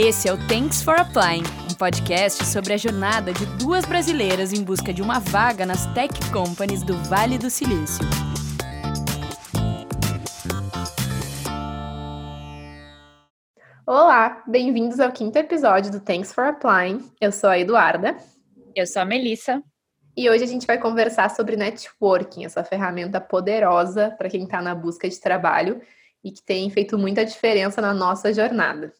Esse é o Thanks for Applying, um podcast sobre a jornada de duas brasileiras em busca de uma vaga nas tech companies do Vale do Silício. Olá, bem-vindos ao quinto episódio do Thanks for Applying. Eu sou a Eduarda. Eu sou a Melissa. E hoje a gente vai conversar sobre networking, essa ferramenta poderosa para quem está na busca de trabalho e que tem feito muita diferença na nossa jornada.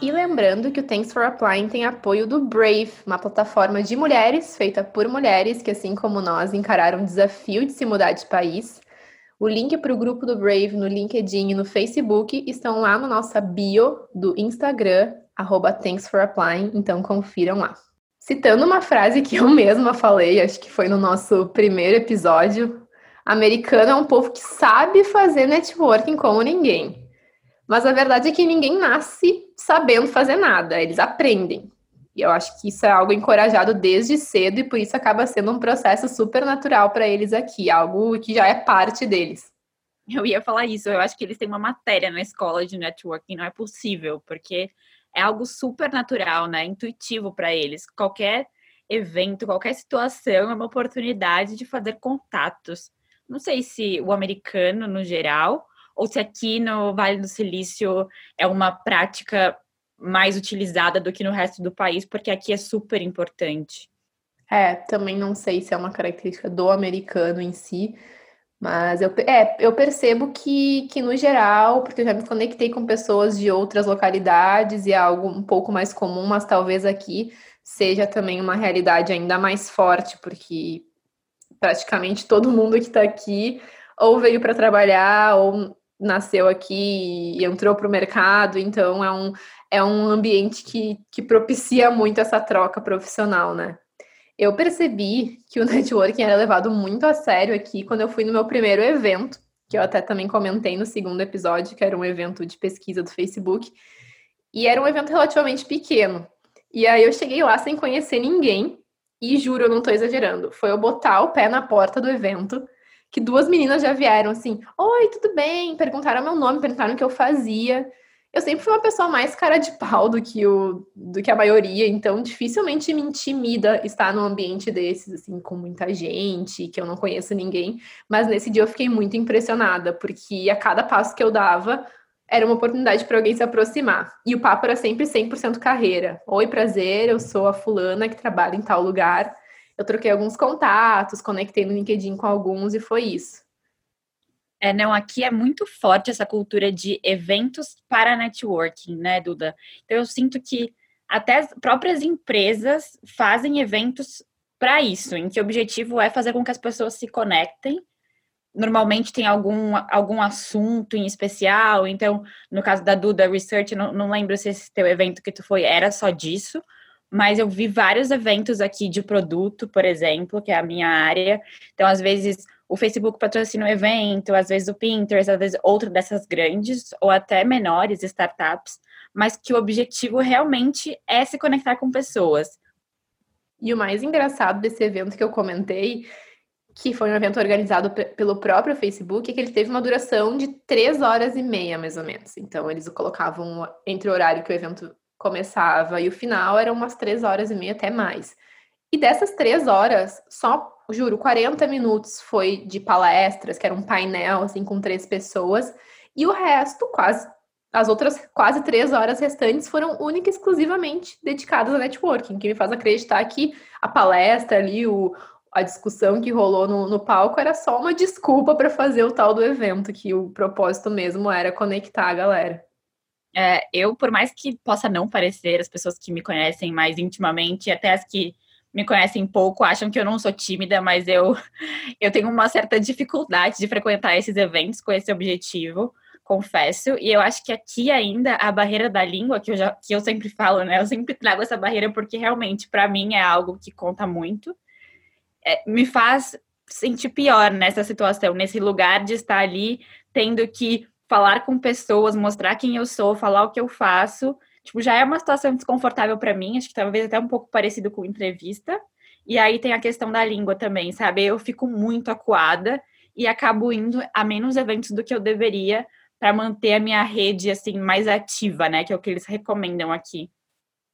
E lembrando que o Thanks for Applying tem apoio do Brave, uma plataforma de mulheres feita por mulheres que, assim como nós, encararam o desafio de se mudar de país. O link para o grupo do Brave no LinkedIn e no Facebook estão lá na nossa bio do Instagram, Thanks for Applying, então confiram lá. Citando uma frase que eu mesma falei, acho que foi no nosso primeiro episódio, americano é um povo que sabe fazer networking como ninguém. Mas a verdade é que ninguém nasce sabendo fazer nada, eles aprendem. E eu acho que isso é algo encorajado desde cedo e por isso acaba sendo um processo super natural para eles aqui, algo que já é parte deles. Eu ia falar isso, eu acho que eles têm uma matéria na escola de networking, não é possível, porque é algo super natural, né? Intuitivo para eles. Qualquer evento, qualquer situação é uma oportunidade de fazer contatos. Não sei se o americano no geral ou se aqui no Vale do Silício é uma prática mais utilizada do que no resto do país, porque aqui é super importante. É, também não sei se é uma característica do americano em si, mas eu, é, eu percebo que, que, no geral, porque eu já me conectei com pessoas de outras localidades e é algo um pouco mais comum, mas talvez aqui seja também uma realidade ainda mais forte, porque praticamente todo mundo que está aqui ou veio para trabalhar ou nasceu aqui e entrou para o mercado, então é um, é um ambiente que, que propicia muito essa troca profissional, né? Eu percebi que o networking era levado muito a sério aqui quando eu fui no meu primeiro evento, que eu até também comentei no segundo episódio, que era um evento de pesquisa do Facebook, e era um evento relativamente pequeno. E aí eu cheguei lá sem conhecer ninguém, e juro, eu não estou exagerando, foi eu botar o pé na porta do evento, que duas meninas já vieram assim: Oi, tudo bem? Perguntaram meu nome, perguntaram o que eu fazia. Eu sempre fui uma pessoa mais cara de pau do que, o, do que a maioria, então dificilmente me intimida estar num ambiente desses, assim, com muita gente, que eu não conheço ninguém. Mas nesse dia eu fiquei muito impressionada, porque a cada passo que eu dava, era uma oportunidade para alguém se aproximar. E o papo era sempre 100% carreira. Oi, prazer, eu sou a fulana que trabalha em tal lugar eu troquei alguns contatos, conectei no LinkedIn com alguns e foi isso. É, não, aqui é muito forte essa cultura de eventos para networking, né, Duda? Então eu sinto que até as próprias empresas fazem eventos para isso, em que o objetivo é fazer com que as pessoas se conectem. Normalmente tem algum, algum assunto em especial, então, no caso da Duda Research, não, não lembro se esse teu evento que tu foi era só disso, mas eu vi vários eventos aqui de produto, por exemplo, que é a minha área. Então, às vezes, o Facebook patrocina um evento, às vezes o Pinterest, às vezes outro dessas grandes ou até menores startups, mas que o objetivo realmente é se conectar com pessoas. E o mais engraçado desse evento que eu comentei, que foi um evento organizado pelo próprio Facebook, que ele teve uma duração de três horas e meia, mais ou menos. Então, eles o colocavam entre o horário que o evento começava e o final eram umas três horas e meia, até mais. E dessas três horas, só, juro, 40 minutos foi de palestras, que era um painel, assim, com três pessoas, e o resto, quase, as outras quase três horas restantes foram única e exclusivamente dedicadas a networking, que me faz acreditar que a palestra ali, o, a discussão que rolou no, no palco era só uma desculpa para fazer o tal do evento, que o propósito mesmo era conectar a galera. É, eu, por mais que possa não parecer, as pessoas que me conhecem mais intimamente, até as que me conhecem pouco, acham que eu não sou tímida, mas eu, eu tenho uma certa dificuldade de frequentar esses eventos com esse objetivo, confesso. E eu acho que aqui ainda a barreira da língua, que eu, já, que eu sempre falo, né? Eu sempre trago essa barreira porque realmente, para mim, é algo que conta muito. É, me faz sentir pior nessa situação, nesse lugar de estar ali tendo que falar com pessoas, mostrar quem eu sou, falar o que eu faço, tipo, já é uma situação desconfortável para mim, acho que talvez até um pouco parecido com entrevista. E aí tem a questão da língua também, sabe? Eu fico muito acuada e acabo indo a menos eventos do que eu deveria para manter a minha rede assim mais ativa, né? Que é o que eles recomendam aqui.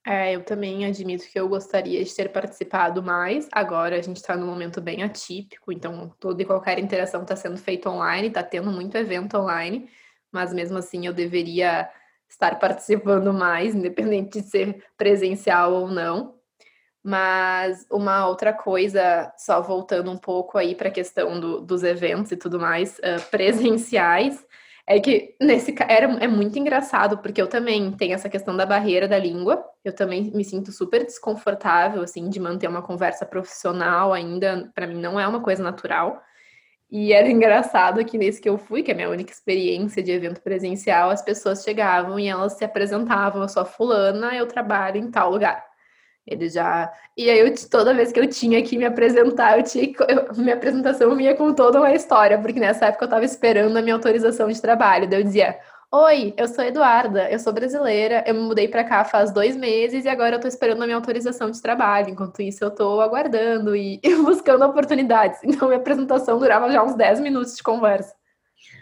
É, eu também admito que eu gostaria de ter participado mais. Agora a gente está num momento bem atípico, então toda e qualquer interação está sendo feita online, está tendo muito evento online, mas mesmo assim eu deveria estar participando mais, independente de ser presencial ou não. Mas uma outra coisa, só voltando um pouco aí para a questão do, dos eventos e tudo mais uh, presenciais, é que nesse era é muito engraçado, porque eu também tenho essa questão da barreira da língua. Eu também me sinto super desconfortável assim de manter uma conversa profissional ainda, para mim não é uma coisa natural. E era engraçado que nesse que eu fui, que é a minha única experiência de evento presencial, as pessoas chegavam e elas se apresentavam, eu sou a fulana, eu trabalho em tal lugar. Ele já. E aí, eu, toda vez que eu tinha que me apresentar, eu tinha que... eu... minha apresentação vinha com toda uma história, porque nessa época eu estava esperando a minha autorização de trabalho. Daí eu dizia: Oi, eu sou Eduarda, eu sou brasileira, eu me mudei para cá faz dois meses e agora eu estou esperando a minha autorização de trabalho. Enquanto isso, eu estou aguardando e... e buscando oportunidades. Então, minha apresentação durava já uns 10 minutos de conversa.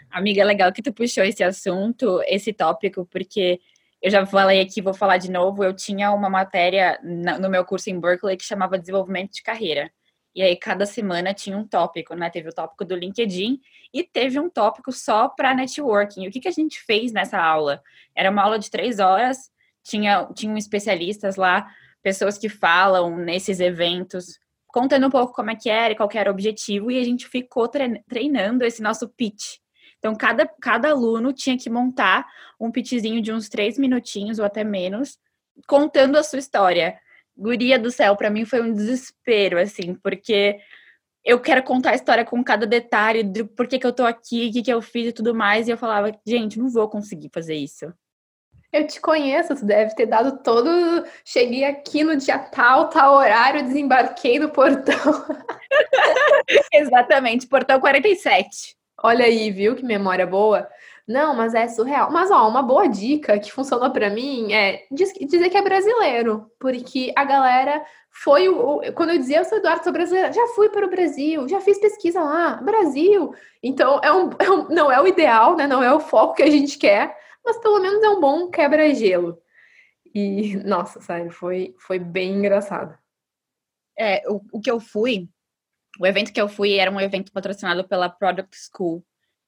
Amiga, é legal que tu puxou esse assunto, esse tópico, porque eu já falei aqui, vou falar de novo. Eu tinha uma matéria no meu curso em Berkeley que chamava Desenvolvimento de Carreira. E aí, cada semana tinha um tópico, né? Teve o tópico do LinkedIn e teve um tópico só para networking. O que, que a gente fez nessa aula? Era uma aula de três horas, tinha, tinham especialistas lá, pessoas que falam nesses eventos, contando um pouco como é que era e qual era o objetivo, e a gente ficou treinando esse nosso pitch. Então, cada, cada aluno tinha que montar um pitchzinho de uns três minutinhos ou até menos, contando a sua história. Guria do céu, para mim foi um desespero, assim, porque eu quero contar a história com cada detalhe de por que, que eu tô aqui, o que, que eu fiz e tudo mais. E eu falava, gente, não vou conseguir fazer isso. Eu te conheço, tu deve ter dado todo. Cheguei aqui no dia tal, tal horário, desembarquei no portão. Exatamente, portão 47. Olha aí, viu que memória boa? Não, mas é surreal. Mas ó, uma boa dica que funcionou para mim é dizer que é brasileiro, porque a galera foi o, quando eu dizia eu sou Eduardo, sou brasileira, já fui para o Brasil, já fiz pesquisa lá, Brasil. Então é um, é um, não é o ideal, né? Não é o foco que a gente quer, mas pelo menos é um bom quebra-gelo. E nossa, sério, foi foi bem engraçado. É, o, o que eu fui o evento que eu fui era um evento patrocinado pela Product School,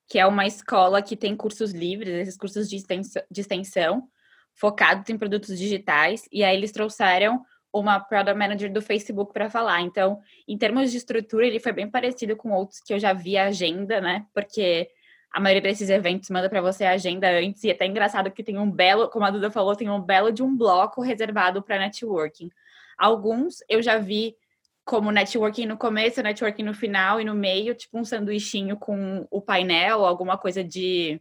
que é uma escola que tem cursos livres, esses cursos de extensão, de extensão focados em produtos digitais, e aí eles trouxeram uma Product Manager do Facebook para falar. Então, em termos de estrutura, ele foi bem parecido com outros que eu já vi a agenda, né? Porque a maioria desses eventos manda para você a agenda antes, e é até engraçado que tem um belo, como a Duda falou, tem um belo de um bloco reservado para networking. Alguns eu já vi como networking no começo, networking no final e no meio, tipo um sanduichinho com o painel, alguma coisa de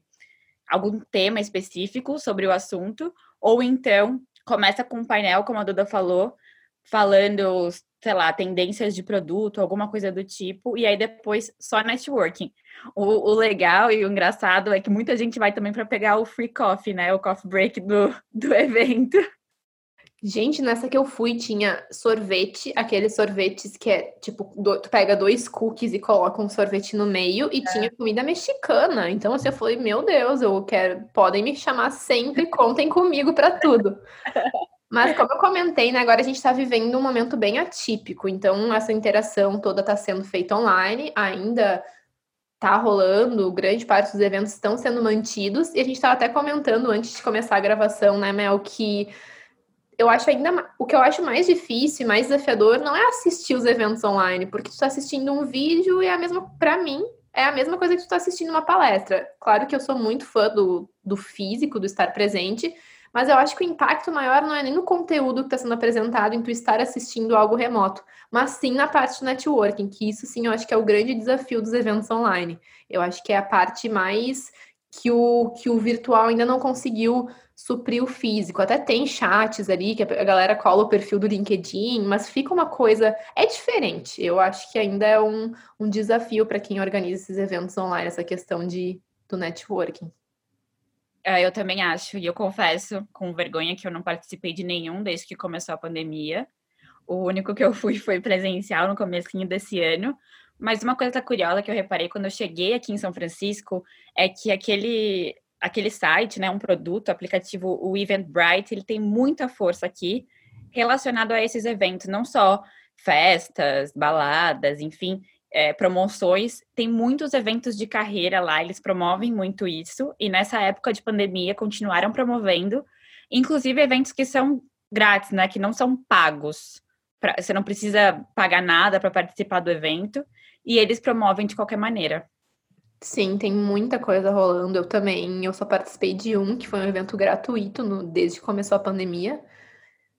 algum tema específico sobre o assunto, ou então começa com um painel, como a Duda falou, falando, sei lá, tendências de produto, alguma coisa do tipo, e aí depois só networking. O, o legal e o engraçado é que muita gente vai também para pegar o free coffee, né? O coffee break do, do evento. Gente, nessa que eu fui tinha sorvete, aqueles sorvetes que é tipo, do, tu pega dois cookies e coloca um sorvete no meio, e é. tinha comida mexicana. Então assim, eu falei, meu Deus, eu quero, podem me chamar sempre, contem comigo para tudo. Mas como eu comentei, né, agora a gente está vivendo um momento bem atípico, então essa interação toda está sendo feita online, ainda tá rolando, grande parte dos eventos estão sendo mantidos, e a gente estava até comentando antes de começar a gravação, né, Mel, que eu acho ainda o que eu acho mais difícil, mais desafiador, não é assistir os eventos online, porque tu está assistindo um vídeo e é a mesma, para mim, é a mesma coisa que tu está assistindo uma palestra. Claro que eu sou muito fã do, do físico, do estar presente, mas eu acho que o impacto maior não é nem no conteúdo que está sendo apresentado, em tu estar assistindo algo remoto, mas sim na parte do networking, que isso sim eu acho que é o grande desafio dos eventos online. Eu acho que é a parte mais que o, que o virtual ainda não conseguiu suprir o físico. Até tem chats ali que a galera cola o perfil do LinkedIn, mas fica uma coisa. É diferente. Eu acho que ainda é um, um desafio para quem organiza esses eventos online, essa questão de, do networking. É, eu também acho, e eu confesso com vergonha que eu não participei de nenhum desde que começou a pandemia. O único que eu fui foi presencial no comecinho desse ano. Mas uma coisa curiosa que eu reparei quando eu cheguei aqui em São Francisco é que aquele aquele site, né, um produto, aplicativo, o Eventbrite, ele tem muita força aqui relacionado a esses eventos, não só festas, baladas, enfim, é, promoções. Tem muitos eventos de carreira lá, eles promovem muito isso, e nessa época de pandemia continuaram promovendo, inclusive eventos que são grátis, né, que não são pagos. Pra, você não precisa pagar nada para participar do evento, e eles promovem de qualquer maneira. Sim, tem muita coisa rolando. Eu também, eu só participei de um, que foi um evento gratuito no, desde que começou a pandemia.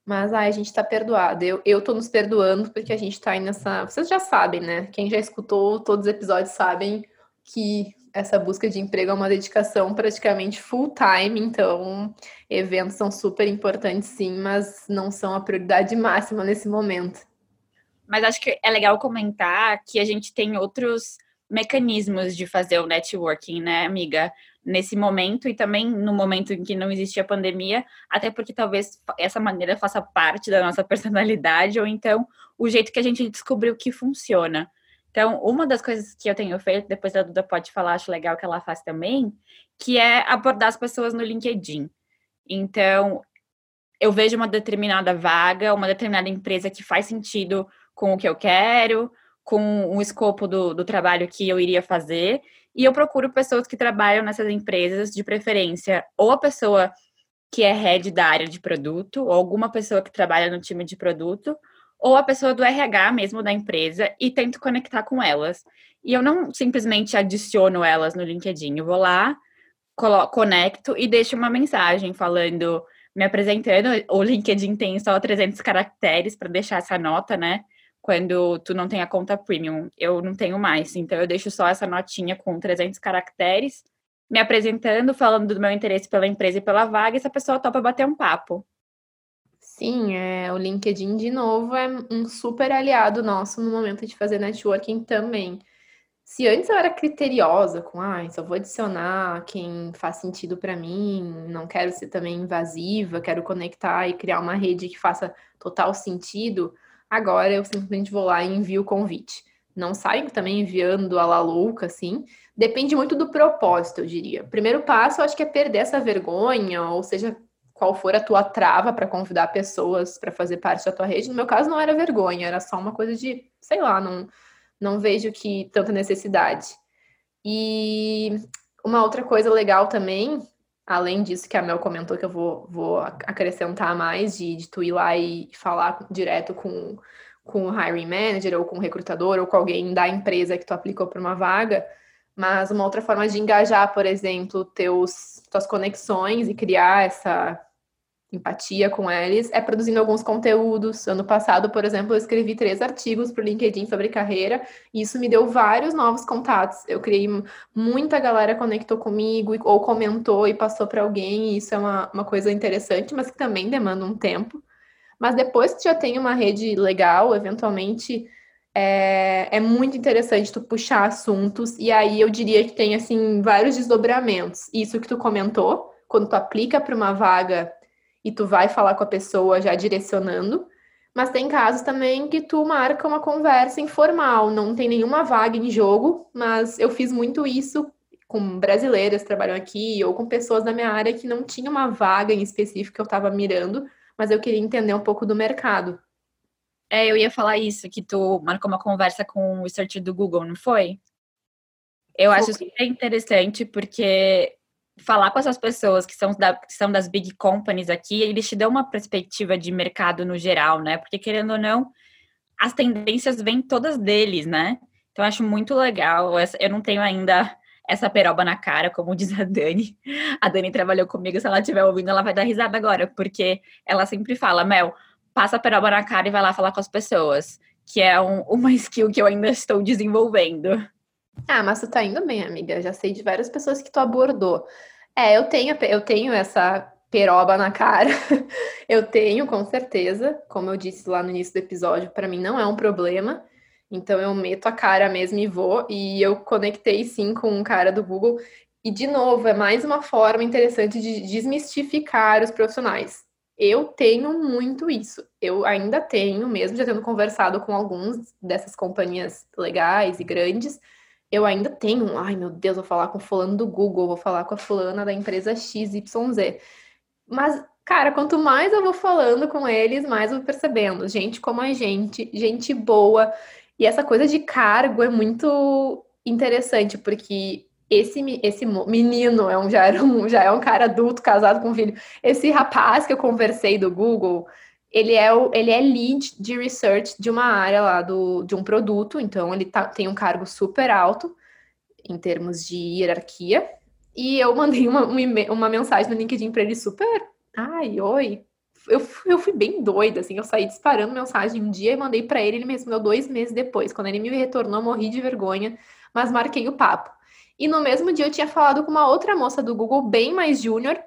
Mas ai, a gente tá perdoado. Eu, eu tô nos perdoando porque a gente tá aí nessa. Vocês já sabem, né? Quem já escutou todos os episódios sabem que essa busca de emprego é uma dedicação praticamente full time, então eventos são super importantes sim, mas não são a prioridade máxima nesse momento. Mas acho que é legal comentar que a gente tem outros mecanismos de fazer o networking, né, amiga? Nesse momento e também no momento em que não existia pandemia, até porque talvez essa maneira faça parte da nossa personalidade, ou então o jeito que a gente descobriu que funciona. Então, uma das coisas que eu tenho feito, depois a Duda pode falar, acho legal que ela faz também, que é abordar as pessoas no LinkedIn. Então, eu vejo uma determinada vaga, uma determinada empresa que faz sentido com o que eu quero, com o escopo do, do trabalho que eu iria fazer. E eu procuro pessoas que trabalham nessas empresas, de preferência, ou a pessoa que é head da área de produto, ou alguma pessoa que trabalha no time de produto, ou a pessoa do RH mesmo da empresa, e tento conectar com elas. E eu não simplesmente adiciono elas no LinkedIn, eu vou lá, conecto e deixo uma mensagem falando, me apresentando. O LinkedIn tem só 300 caracteres para deixar essa nota, né? Quando tu não tem a conta premium. Eu não tenho mais, então eu deixo só essa notinha com 300 caracteres, me apresentando, falando do meu interesse pela empresa e pela vaga, e essa pessoa topa bater um papo. Sim, é, o LinkedIn, de novo, é um super aliado nosso no momento de fazer networking também. Se antes eu era criteriosa com, ah, só vou adicionar quem faz sentido para mim, não quero ser também invasiva, quero conectar e criar uma rede que faça total sentido, Agora eu simplesmente vou lá e envio o convite. Não saio também enviando a la louca, assim. Depende muito do propósito, eu diria. Primeiro passo, eu acho que é perder essa vergonha, ou seja, qual for a tua trava para convidar pessoas para fazer parte da tua rede. No meu caso, não era vergonha, era só uma coisa de, sei lá, não, não vejo que tanta necessidade. E uma outra coisa legal também além disso que a Mel comentou, que eu vou, vou acrescentar mais, de, de tu ir lá e falar direto com, com o hiring manager, ou com o recrutador, ou com alguém da empresa que tu aplicou para uma vaga, mas uma outra forma de engajar, por exemplo, teus, tuas conexões e criar essa empatia com eles é produzindo alguns conteúdos. Ano passado, por exemplo, eu escrevi três artigos para o LinkedIn sobre carreira e isso me deu vários novos contatos. Eu criei muita galera conectou comigo ou comentou e passou para alguém. E isso é uma, uma coisa interessante, mas que também demanda um tempo. Mas depois que já tem uma rede legal, eventualmente é, é muito interessante tu puxar assuntos e aí eu diria que tem assim vários desdobramentos. Isso que tu comentou, quando tu aplica para uma vaga e tu vai falar com a pessoa já direcionando. Mas tem casos também que tu marca uma conversa informal, não tem nenhuma vaga em jogo, mas eu fiz muito isso com brasileiras que trabalham aqui ou com pessoas da minha área que não tinha uma vaga em específico que eu estava mirando, mas eu queria entender um pouco do mercado. É, eu ia falar isso, que tu marcou uma conversa com o research do Google, não foi? Eu acho super interessante, porque falar com essas pessoas que são, da, que são das big companies aqui, eles te dão uma perspectiva de mercado no geral, né? Porque, querendo ou não, as tendências vêm todas deles, né? Então, acho muito legal. Eu não tenho ainda essa peroba na cara, como diz a Dani. A Dani trabalhou comigo, se ela estiver ouvindo, ela vai dar risada agora, porque ela sempre fala, Mel, passa a peroba na cara e vai lá falar com as pessoas, que é um, uma skill que eu ainda estou desenvolvendo. Ah, mas tu tá indo bem, amiga. Já sei de várias pessoas que tu abordou. É, eu tenho, eu tenho essa peroba na cara. eu tenho, com certeza. Como eu disse lá no início do episódio, para mim não é um problema. Então eu meto a cara mesmo e vou. E eu conectei sim com um cara do Google. E de novo, é mais uma forma interessante de desmistificar os profissionais. Eu tenho muito isso. Eu ainda tenho, mesmo já tendo conversado com alguns dessas companhias legais e grandes, eu ainda tenho, ai meu Deus, vou falar com fulano do Google, vou falar com a fulana da empresa XYZ. Mas, cara, quanto mais eu vou falando com eles, mais eu vou percebendo. Gente como a gente, gente boa. E essa coisa de cargo é muito interessante, porque esse, esse menino é um, já, era um, já é um cara adulto, casado com filho. Esse rapaz que eu conversei do Google, ele é, o, ele é lead de research de uma área lá do, de um produto, então ele tá, tem um cargo super alto em termos de hierarquia. E eu mandei uma, uma mensagem no LinkedIn para ele super. Ai, oi. Eu, eu fui bem doida, assim. Eu saí disparando mensagem um dia e mandei para ele. Ele me respondeu dois meses depois. Quando ele me retornou, morri de vergonha, mas marquei o papo. E no mesmo dia eu tinha falado com uma outra moça do Google, bem mais júnior,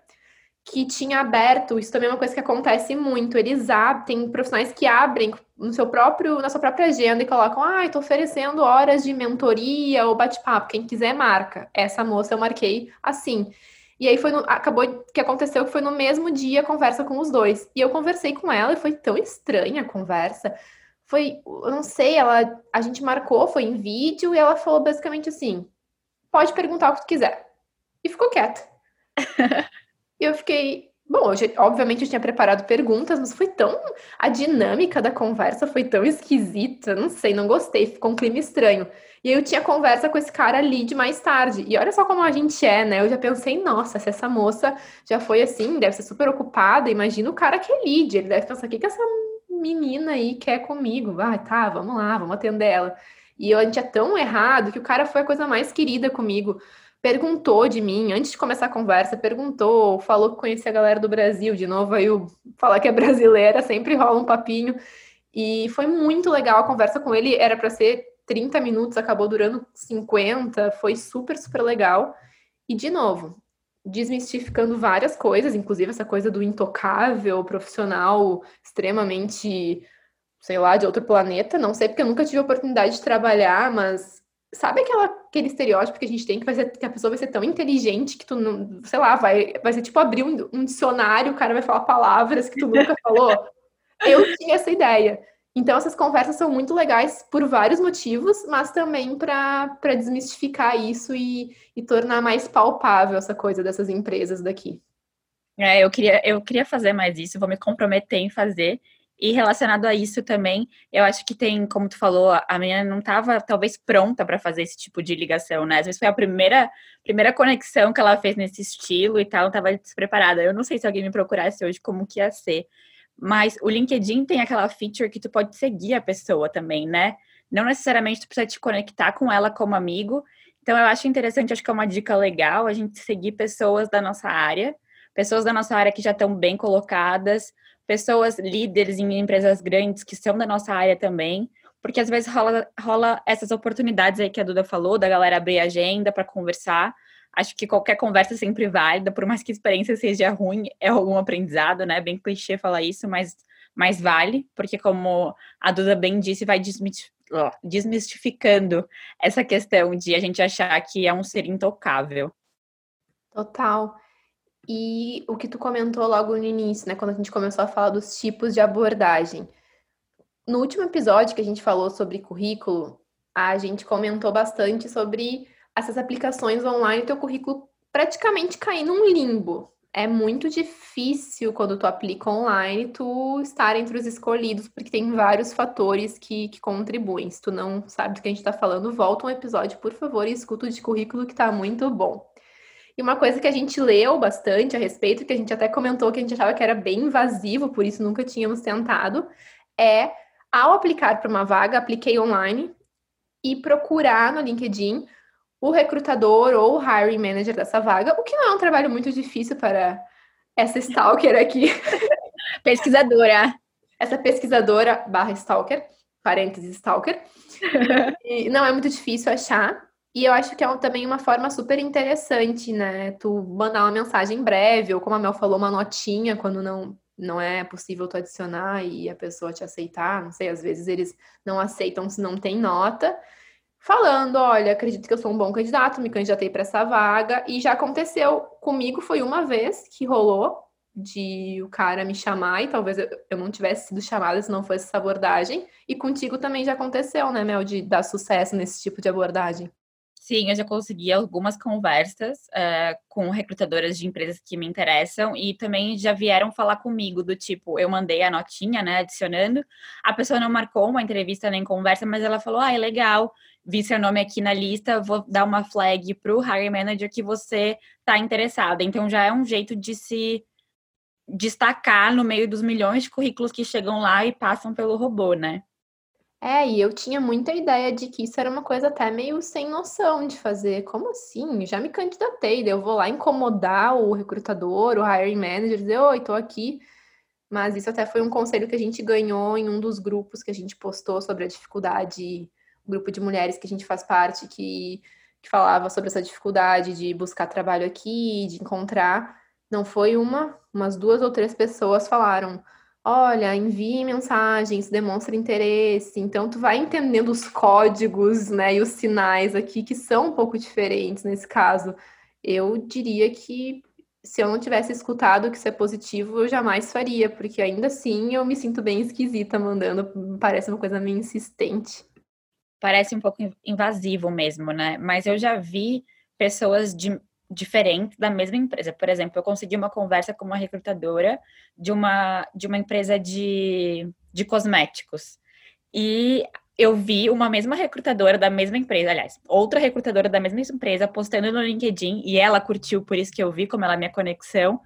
que tinha aberto, isso também é uma coisa que acontece muito, eles abrem, tem profissionais que abrem no seu próprio, na sua própria agenda e colocam, ah, estou oferecendo horas de mentoria ou bate-papo, quem quiser marca. Essa moça eu marquei assim. E aí foi no, acabou que aconteceu que foi no mesmo dia a conversa com os dois. E eu conversei com ela e foi tão estranha a conversa. Foi, eu não sei, ela a gente marcou, foi em vídeo e ela falou basicamente assim: pode perguntar o que tu quiser. E ficou quieta. e eu fiquei, bom, eu já, obviamente eu tinha preparado perguntas, mas foi tão. A dinâmica da conversa foi tão esquisita, não sei, não gostei, ficou um clima estranho. E eu tinha conversa com esse cara ali de mais tarde. E olha só como a gente é, né? Eu já pensei, nossa, se essa moça já foi assim, deve ser super ocupada, imagina o cara que é lead, ele deve pensar, o que, que essa menina aí quer comigo? Ah, tá, vamos lá, vamos atender ela. E a gente é tão errado que o cara foi a coisa mais querida comigo. Perguntou de mim, antes de começar a conversa, perguntou, falou que conhecia a galera do Brasil. De novo, aí o falar que é brasileira sempre rola um papinho. E foi muito legal a conversa com ele. Era para ser 30 minutos, acabou durando 50. Foi super, super legal. E, de novo, desmistificando várias coisas, inclusive essa coisa do intocável, profissional extremamente sei lá, de outro planeta, não sei porque eu nunca tive a oportunidade de trabalhar, mas sabe aquela, aquele estereótipo que a gente tem que, vai ser, que a pessoa vai ser tão inteligente que tu não, sei lá, vai, vai ser tipo abrir um, um dicionário, o cara vai falar palavras que tu nunca falou. Eu tinha essa ideia. Então, essas conversas são muito legais por vários motivos, mas também para desmistificar isso e, e tornar mais palpável essa coisa dessas empresas daqui. É, eu queria, eu queria fazer mais isso, vou me comprometer em fazer. E relacionado a isso também, eu acho que tem, como tu falou, a menina não estava talvez pronta para fazer esse tipo de ligação, né? Às vezes foi a primeira, primeira conexão que ela fez nesse estilo e tal, estava despreparada. Eu não sei se alguém me procurasse hoje como que ia ser. Mas o LinkedIn tem aquela feature que tu pode seguir a pessoa também, né? Não necessariamente tu precisa te conectar com ela como amigo. Então eu acho interessante, acho que é uma dica legal a gente seguir pessoas da nossa área, pessoas da nossa área que já estão bem colocadas, pessoas líderes em empresas grandes que são da nossa área também, porque às vezes rola, rola essas oportunidades aí que a Duda falou, da galera abrir agenda para conversar. Acho que qualquer conversa é sempre válida, por mais que a experiência seja ruim, é algum aprendizado, né? Bem clichê falar isso, mas, mas vale, porque como a Duda bem disse, vai desmistificando essa questão de a gente achar que é um ser intocável. Total. E o que tu comentou logo no início, né, quando a gente começou a falar dos tipos de abordagem. No último episódio que a gente falou sobre currículo, a gente comentou bastante sobre essas aplicações online, teu currículo praticamente cair num limbo. É muito difícil quando tu aplica online tu estar entre os escolhidos, porque tem vários fatores que, que contribuem. Se tu não sabe do que a gente está falando, volta um episódio, por favor, e escuta o de currículo que tá muito bom. E uma coisa que a gente leu bastante a respeito, que a gente até comentou que a gente achava que era bem invasivo, por isso nunca tínhamos tentado, é ao aplicar para uma vaga, apliquei online e procurar no LinkedIn o recrutador ou o hiring manager dessa vaga, o que não é um trabalho muito difícil para essa stalker aqui. Pesquisadora. Essa pesquisadora barra stalker, parênteses stalker. E não é muito difícil achar. E eu acho que é também uma forma super interessante, né? Tu mandar uma mensagem breve, ou como a Mel falou, uma notinha quando não, não é possível tu adicionar e a pessoa te aceitar. Não sei, às vezes eles não aceitam se não tem nota. Falando, olha, acredito que eu sou um bom candidato, me candidatei para essa vaga. E já aconteceu comigo, foi uma vez que rolou de o cara me chamar e talvez eu, eu não tivesse sido chamada se não fosse essa abordagem. E contigo também já aconteceu, né, Mel, de dar sucesso nesse tipo de abordagem. Sim, eu já consegui algumas conversas uh, com recrutadoras de empresas que me interessam e também já vieram falar comigo do tipo, eu mandei a notinha, né, adicionando, a pessoa não marcou uma entrevista nem conversa, mas ela falou, ah, é legal, vi seu nome aqui na lista, vou dar uma flag para o hiring manager que você está interessada. Então já é um jeito de se destacar no meio dos milhões de currículos que chegam lá e passam pelo robô, né? É, e eu tinha muita ideia de que isso era uma coisa até meio sem noção de fazer. Como assim? Já me candidatei, daí eu vou lá incomodar o recrutador, o hiring manager, dizer, oi, tô aqui. Mas isso até foi um conselho que a gente ganhou em um dos grupos que a gente postou sobre a dificuldade, um grupo de mulheres que a gente faz parte, que, que falava sobre essa dificuldade de buscar trabalho aqui, de encontrar. Não foi uma, umas duas ou três pessoas falaram olha, envie mensagens, demonstra interesse. Então, tu vai entendendo os códigos, né, e os sinais aqui que são um pouco diferentes nesse caso. Eu diria que se eu não tivesse escutado que isso é positivo, eu jamais faria, porque ainda assim eu me sinto bem esquisita mandando, parece uma coisa meio insistente. Parece um pouco invasivo mesmo, né? Mas eu já vi pessoas de diferentes da mesma empresa. Por exemplo, eu consegui uma conversa com uma recrutadora de uma, de uma empresa de, de cosméticos. E eu vi uma mesma recrutadora da mesma empresa, aliás, outra recrutadora da mesma empresa postando no LinkedIn, e ela curtiu, por isso que eu vi, como ela é minha conexão,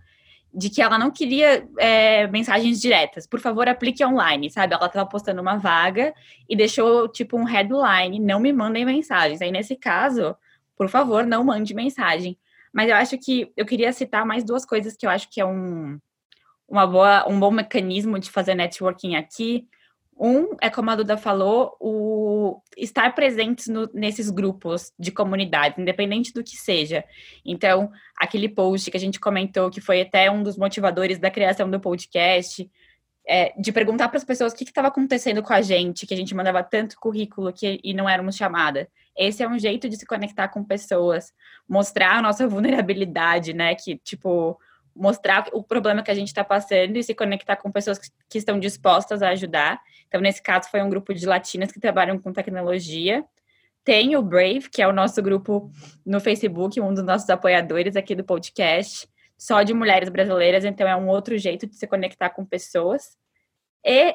de que ela não queria é, mensagens diretas. Por favor, aplique online, sabe? Ela estava postando uma vaga e deixou, tipo, um headline, não me mandem mensagens. Aí, nesse caso, por favor, não mande mensagem. Mas eu acho que eu queria citar mais duas coisas que eu acho que é um, uma boa, um bom mecanismo de fazer networking aqui. Um é, como a Duda falou, o estar presentes no, nesses grupos de comunidade, independente do que seja. Então, aquele post que a gente comentou, que foi até um dos motivadores da criação do podcast, é, de perguntar para as pessoas o que estava acontecendo com a gente, que a gente mandava tanto currículo que, e não éramos chamada. Esse é um jeito de se conectar com pessoas, mostrar a nossa vulnerabilidade, né? Que, tipo, mostrar o problema que a gente está passando e se conectar com pessoas que, que estão dispostas a ajudar. Então, nesse caso, foi um grupo de latinas que trabalham com tecnologia. Tem o Brave, que é o nosso grupo no Facebook, um dos nossos apoiadores aqui do podcast, só de mulheres brasileiras, então é um outro jeito de se conectar com pessoas. E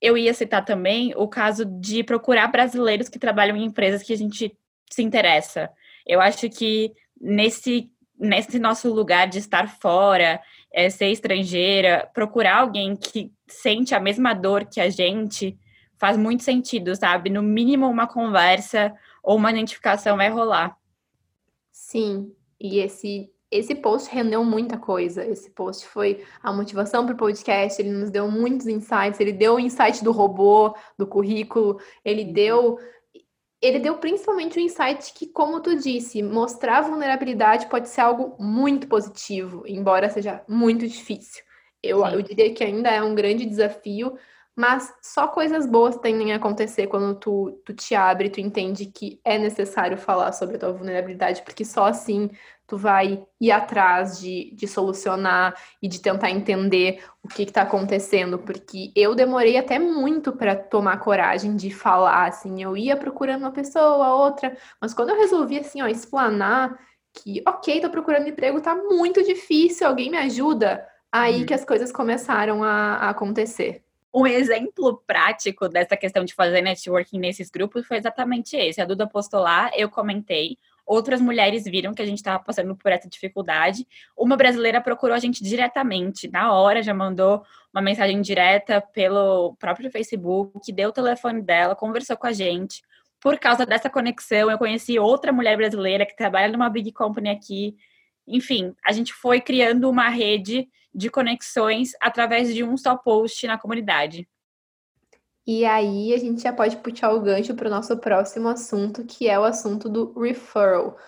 eu ia citar também o caso de procurar brasileiros que trabalham em empresas que a gente se interessa. Eu acho que nesse, nesse nosso lugar de estar fora, é, ser estrangeira, procurar alguém que sente a mesma dor que a gente faz muito sentido, sabe? No mínimo uma conversa ou uma identificação vai rolar. Sim, e esse esse post rendeu muita coisa. Esse post foi a motivação para o podcast. Ele nos deu muitos insights. Ele deu o insight do robô, do currículo. Ele uhum. deu, ele deu principalmente o insight que, como tu disse, mostrar vulnerabilidade pode ser algo muito positivo, embora seja muito difícil. Eu, eu diria que ainda é um grande desafio, mas só coisas boas tendem a acontecer quando tu, tu te abre, tu entende que é necessário falar sobre a tua vulnerabilidade, porque só assim tu vai ir atrás de, de solucionar e de tentar entender o que está acontecendo, porque eu demorei até muito para tomar coragem de falar, assim, eu ia procurando uma pessoa, outra, mas quando eu resolvi, assim, ó, explanar que, ok, tô procurando emprego, tá muito difícil, alguém me ajuda, aí hum. que as coisas começaram a, a acontecer. Um exemplo prático dessa questão de fazer networking nesses grupos foi exatamente esse. A Duda postou lá, eu comentei, outras mulheres viram que a gente estava passando por essa dificuldade. Uma brasileira procurou a gente diretamente, na hora, já mandou uma mensagem direta pelo próprio Facebook, deu o telefone dela, conversou com a gente. Por causa dessa conexão, eu conheci outra mulher brasileira que trabalha numa big company aqui. Enfim, a gente foi criando uma rede de conexões através de um só post na comunidade. E aí a gente já pode puxar o gancho para o nosso próximo assunto, que é o assunto do referral.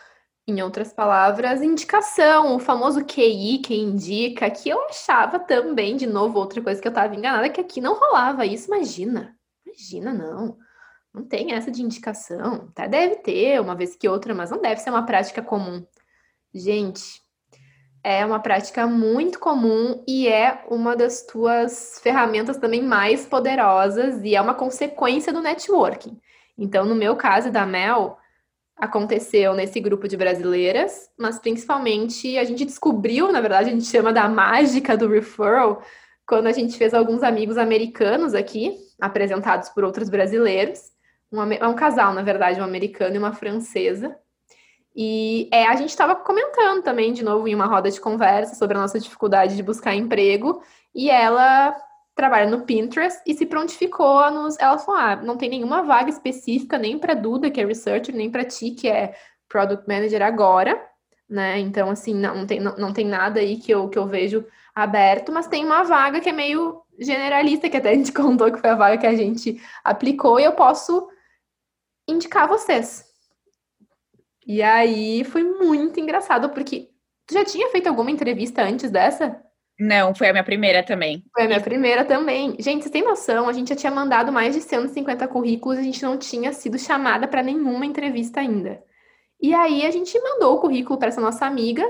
Em outras palavras, indicação, o famoso QI, quem indica, que eu achava também, de novo, outra coisa que eu estava enganada, que aqui não rolava isso, imagina. Imagina, não. Não tem essa de indicação. Até deve ter, uma vez que outra, mas não deve ser uma prática comum. Gente, é uma prática muito comum e é uma das tuas ferramentas também mais poderosas e é uma consequência do networking. Então, no meu caso da Mel, aconteceu nesse grupo de brasileiras, mas principalmente a gente descobriu, na verdade, a gente chama da mágica do referral, quando a gente fez alguns amigos americanos aqui, apresentados por outros brasileiros. Um, é um casal, na verdade, um americano e uma francesa. E é, a gente estava comentando também, de novo, em uma roda de conversa sobre a nossa dificuldade de buscar emprego. E ela trabalha no Pinterest e se prontificou a nos. Ela falou: ah, não tem nenhuma vaga específica, nem para Duda, que é researcher, nem para ti, que é product manager agora, né? Então, assim, não tem, não, não tem nada aí que eu, que eu vejo aberto, mas tem uma vaga que é meio generalista, que até a gente contou que foi a vaga que a gente aplicou, e eu posso indicar vocês. E aí foi muito engraçado, porque tu já tinha feito alguma entrevista antes dessa? Não, foi a minha primeira também. Foi a minha primeira também. Gente, vocês têm noção? A gente já tinha mandado mais de 150 currículos e a gente não tinha sido chamada para nenhuma entrevista ainda. E aí a gente mandou o currículo para essa nossa amiga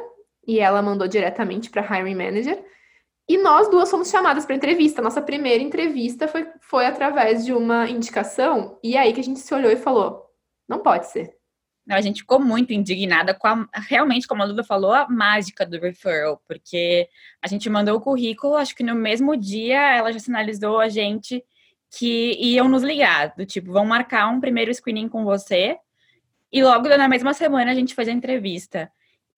e ela mandou diretamente para hiring manager. E nós duas fomos chamadas para entrevista. Nossa primeira entrevista foi, foi através de uma indicação. E aí que a gente se olhou e falou: não pode ser a gente ficou muito indignada com a, realmente, como a Luda falou, a mágica do referral, porque a gente mandou o currículo, acho que no mesmo dia ela já sinalizou a gente que iam nos ligar, do tipo, vão marcar um primeiro screening com você, e logo na mesma semana a gente fez a entrevista.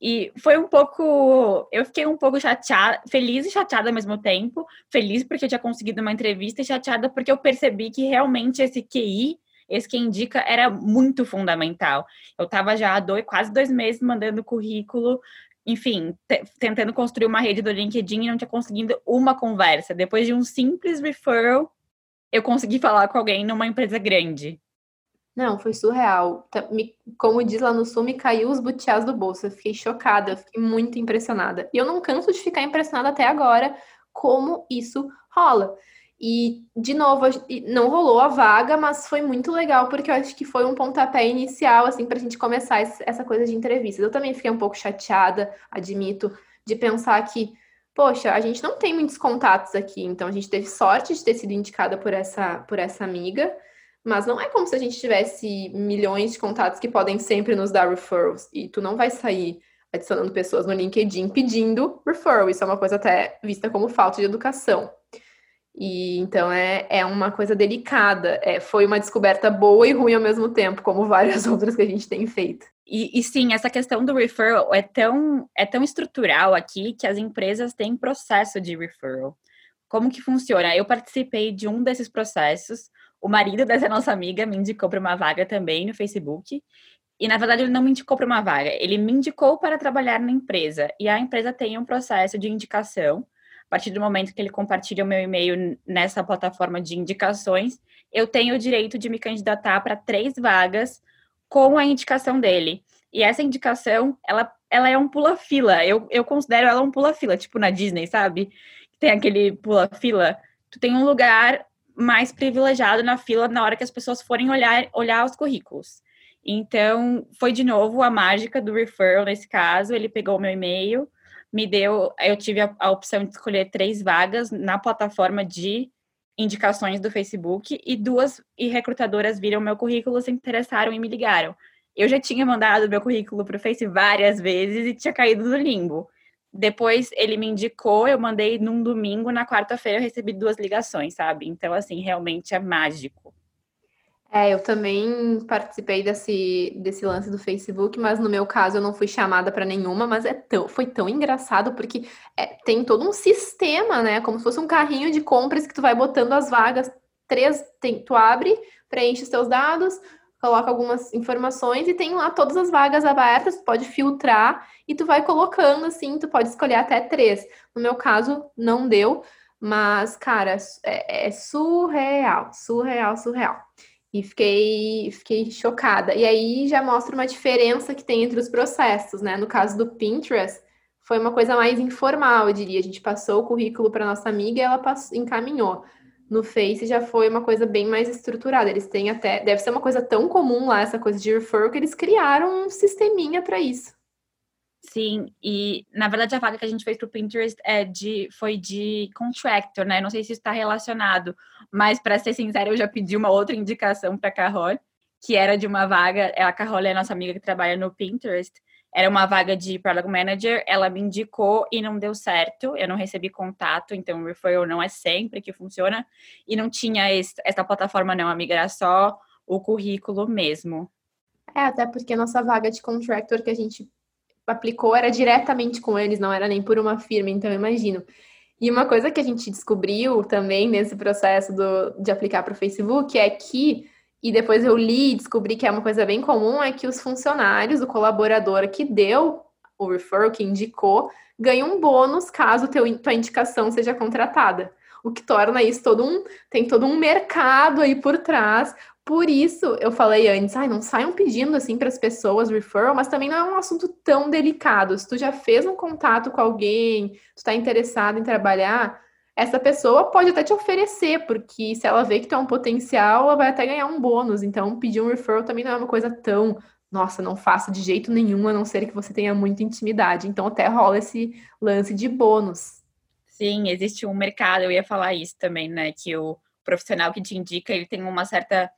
E foi um pouco. Eu fiquei um pouco chateada, feliz e chateada ao mesmo tempo. Feliz porque eu tinha conseguido uma entrevista e chateada porque eu percebi que realmente esse QI esse que indica era muito fundamental. Eu estava já há dois, quase dois meses mandando currículo, enfim, tentando construir uma rede do LinkedIn e não tinha conseguido uma conversa. Depois de um simples referral, eu consegui falar com alguém numa empresa grande. Não, foi surreal. Tá, como diz lá no sul, me caiu os butiás do bolso. Eu fiquei chocada, fiquei muito impressionada. E eu não canso de ficar impressionada até agora como isso rola. E, de novo, não rolou a vaga, mas foi muito legal, porque eu acho que foi um pontapé inicial, assim, para a gente começar essa coisa de entrevistas. Eu também fiquei um pouco chateada, admito, de pensar que, poxa, a gente não tem muitos contatos aqui, então a gente teve sorte de ter sido indicada por essa, por essa amiga, mas não é como se a gente tivesse milhões de contatos que podem sempre nos dar referrals, e tu não vai sair adicionando pessoas no LinkedIn pedindo referral, isso é uma coisa até vista como falta de educação. E então é, é uma coisa delicada. É, foi uma descoberta boa e ruim ao mesmo tempo, como várias outras que a gente tem feito. E, e, sim, essa questão do referral é tão, é tão estrutural aqui que as empresas têm processo de referral. Como que funciona? Eu participei de um desses processos. O marido dessa nossa amiga me indicou para uma vaga também no Facebook. E na verdade ele não me indicou para uma vaga, ele me indicou para trabalhar na empresa. E a empresa tem um processo de indicação partir do momento que ele compartilha o meu e-mail nessa plataforma de indicações, eu tenho o direito de me candidatar para três vagas com a indicação dele. E essa indicação, ela, ela é um pula-fila. Eu, eu considero ela um pula-fila, tipo na Disney, sabe? Tem aquele pula-fila. Tu tem um lugar mais privilegiado na fila na hora que as pessoas forem olhar, olhar os currículos. Então, foi de novo a mágica do referral nesse caso. Ele pegou meu e-mail, me deu, eu tive a, a, opção de escolher três vagas na plataforma de indicações do Facebook e duas e recrutadoras viram meu currículo, se interessaram e me ligaram. Eu já tinha mandado meu currículo para o Face várias vezes e tinha caído no limbo. Depois ele me indicou, eu mandei num domingo, na quarta-feira eu recebi duas ligações, sabe? Então, assim, realmente é mágico. É, eu também participei desse, desse lance do Facebook, mas no meu caso eu não fui chamada para nenhuma, mas é tão, foi tão engraçado porque é, tem todo um sistema, né? Como se fosse um carrinho de compras que tu vai botando as vagas. Três, tem, tu abre, preenche os teus dados, coloca algumas informações e tem lá todas as vagas abertas, tu pode filtrar e tu vai colocando assim, tu pode escolher até três. No meu caso, não deu, mas, cara, é, é surreal, surreal, surreal. E fiquei, fiquei chocada. E aí já mostra uma diferença que tem entre os processos, né? No caso do Pinterest, foi uma coisa mais informal, eu diria. A gente passou o currículo para nossa amiga e ela passou, encaminhou. No Face já foi uma coisa bem mais estruturada. Eles têm até. Deve ser uma coisa tão comum lá, essa coisa de referral, que eles criaram um sisteminha para isso. Sim, e na verdade a vaga que a gente fez para o Pinterest é de, foi de contractor, né? Não sei se está relacionado, mas para ser sincera, eu já pedi uma outra indicação para a Carol, que era de uma vaga, a Carol é nossa amiga que trabalha no Pinterest, era uma vaga de Product Manager, ela me indicou e não deu certo, eu não recebi contato, então referral não é sempre que funciona, e não tinha essa plataforma não, amiga, era só o currículo mesmo. É, até porque a nossa vaga de contractor que a gente aplicou era diretamente com eles, não era nem por uma firma, então imagino. E uma coisa que a gente descobriu também nesse processo do, de aplicar para o Facebook é que e depois eu li e descobri que é uma coisa bem comum, é que os funcionários, o colaborador que deu o referral, que indicou, ganha um bônus caso teu, tua indicação seja contratada. O que torna isso todo um. Tem todo um mercado aí por trás. Por isso eu falei antes, ai, não saiam pedindo assim para as pessoas referral, mas também não é um assunto tão delicado. Se tu já fez um contato com alguém, tu está interessado em trabalhar, essa pessoa pode até te oferecer, porque se ela vê que tu é um potencial, ela vai até ganhar um bônus. Então, pedir um referral também não é uma coisa tão, nossa, não faça de jeito nenhum, a não ser que você tenha muita intimidade. Então, até rola esse lance de bônus. Sim, existe um mercado, eu ia falar isso também, né? Que o profissional que te indica, ele tem uma certa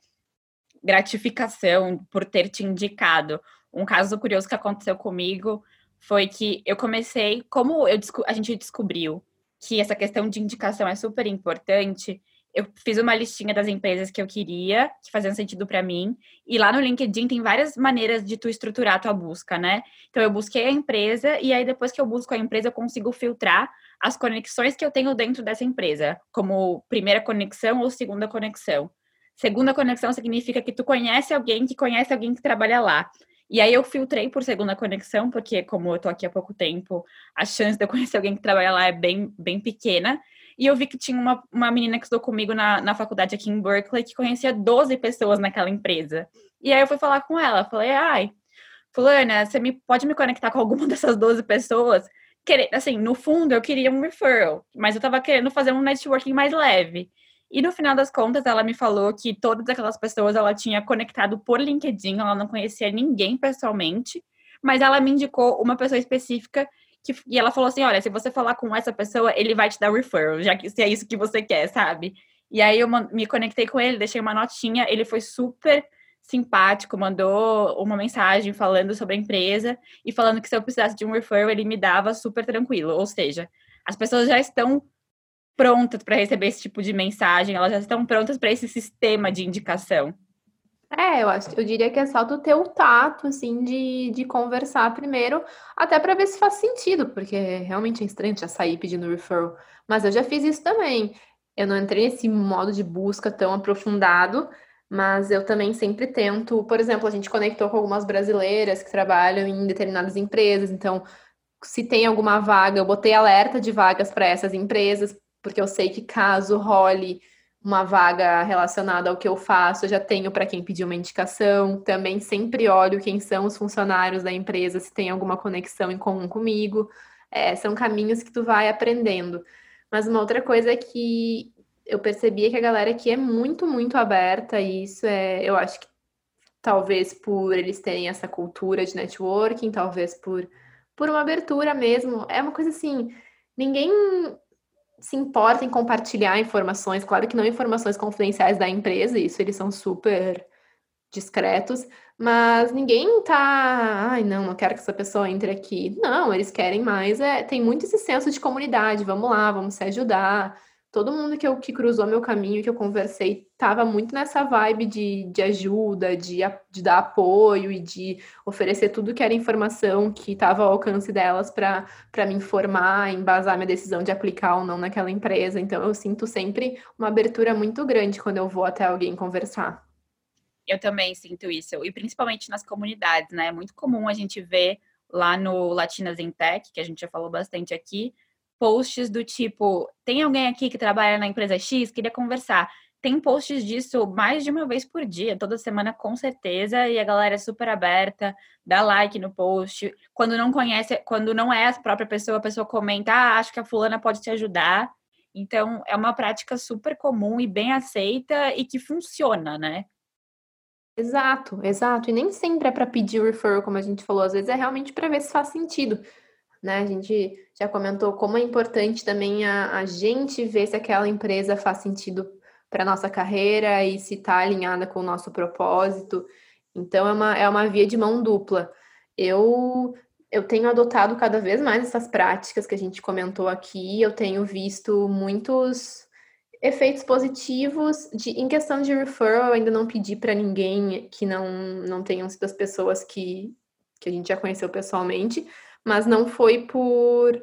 gratificação por ter te indicado. Um caso curioso que aconteceu comigo foi que eu comecei, como eu, a gente descobriu que essa questão de indicação é super importante, eu fiz uma listinha das empresas que eu queria, que faziam sentido para mim, e lá no LinkedIn tem várias maneiras de tu estruturar a tua busca, né? Então eu busquei a empresa e aí depois que eu busco a empresa eu consigo filtrar as conexões que eu tenho dentro dessa empresa, como primeira conexão ou segunda conexão. Segunda conexão significa que tu conhece alguém que conhece alguém que trabalha lá. E aí eu filtrei por segunda conexão, porque como eu tô aqui há pouco tempo, a chance de eu conhecer alguém que trabalha lá é bem, bem pequena. E eu vi que tinha uma, uma menina que estudou comigo na, na faculdade aqui em Berkeley que conhecia 12 pessoas naquela empresa. E aí eu fui falar com ela, falei, ai, fulana, você me, pode me conectar com alguma dessas 12 pessoas? Querer, assim, no fundo eu queria um referral, mas eu tava querendo fazer um networking mais leve. E no final das contas, ela me falou que todas aquelas pessoas ela tinha conectado por LinkedIn, ela não conhecia ninguém pessoalmente, mas ela me indicou uma pessoa específica que, e ela falou assim: olha, se você falar com essa pessoa, ele vai te dar referral, já que se é isso que você quer, sabe? E aí eu me conectei com ele, deixei uma notinha, ele foi super simpático, mandou uma mensagem falando sobre a empresa e falando que se eu precisasse de um referral, ele me dava super tranquilo. Ou seja, as pessoas já estão prontas para receber esse tipo de mensagem, elas já estão prontas para esse sistema de indicação. É, eu acho, eu diria que é só do teu tato, assim, de, de conversar primeiro, até para ver se faz sentido, porque realmente é estranho já sair pedindo referral. Mas eu já fiz isso também. Eu não entrei nesse modo de busca tão aprofundado, mas eu também sempre tento, por exemplo, a gente conectou com algumas brasileiras que trabalham em determinadas empresas, então se tem alguma vaga, eu botei alerta de vagas para essas empresas, porque eu sei que caso role uma vaga relacionada ao que eu faço, eu já tenho para quem pedir uma indicação. Também sempre olho quem são os funcionários da empresa, se tem alguma conexão em comum comigo. É, são caminhos que tu vai aprendendo. Mas uma outra coisa é que eu percebi que a galera aqui é muito, muito aberta, e isso é, eu acho que talvez por eles terem essa cultura de networking, talvez por, por uma abertura mesmo. É uma coisa assim, ninguém se importa em compartilhar informações, claro que não informações confidenciais da empresa, isso eles são super discretos, mas ninguém tá, ai, não, não quero que essa pessoa entre aqui. Não, eles querem mais, é, tem muito esse senso de comunidade, vamos lá, vamos se ajudar todo mundo que, eu, que cruzou meu caminho, que eu conversei, estava muito nessa vibe de, de ajuda, de, de dar apoio e de oferecer tudo que era informação que estava ao alcance delas para me informar, embasar minha decisão de aplicar ou não naquela empresa. Então, eu sinto sempre uma abertura muito grande quando eu vou até alguém conversar. Eu também sinto isso, e principalmente nas comunidades, né? É muito comum a gente ver lá no Latinas em Tech, que a gente já falou bastante aqui, posts do tipo: tem alguém aqui que trabalha na empresa X, queria conversar. Tem posts disso mais de uma vez por dia, toda semana com certeza, e a galera é super aberta, dá like no post. Quando não conhece, quando não é a própria pessoa, a pessoa comenta: ah, acho que a fulana pode te ajudar. Então, é uma prática super comum e bem aceita e que funciona, né? Exato, exato. E nem sempre é para pedir referral, como a gente falou, às vezes é realmente para ver se faz sentido né? A gente já comentou como é importante também a, a gente ver se aquela empresa faz sentido para nossa carreira e se está alinhada com o nosso propósito. Então é uma, é uma via de mão dupla. Eu eu tenho adotado cada vez mais essas práticas que a gente comentou aqui. Eu tenho visto muitos efeitos positivos de, em questão de referral. Eu ainda não pedi para ninguém que não, não tenham sido as pessoas que, que a gente já conheceu pessoalmente, mas não foi por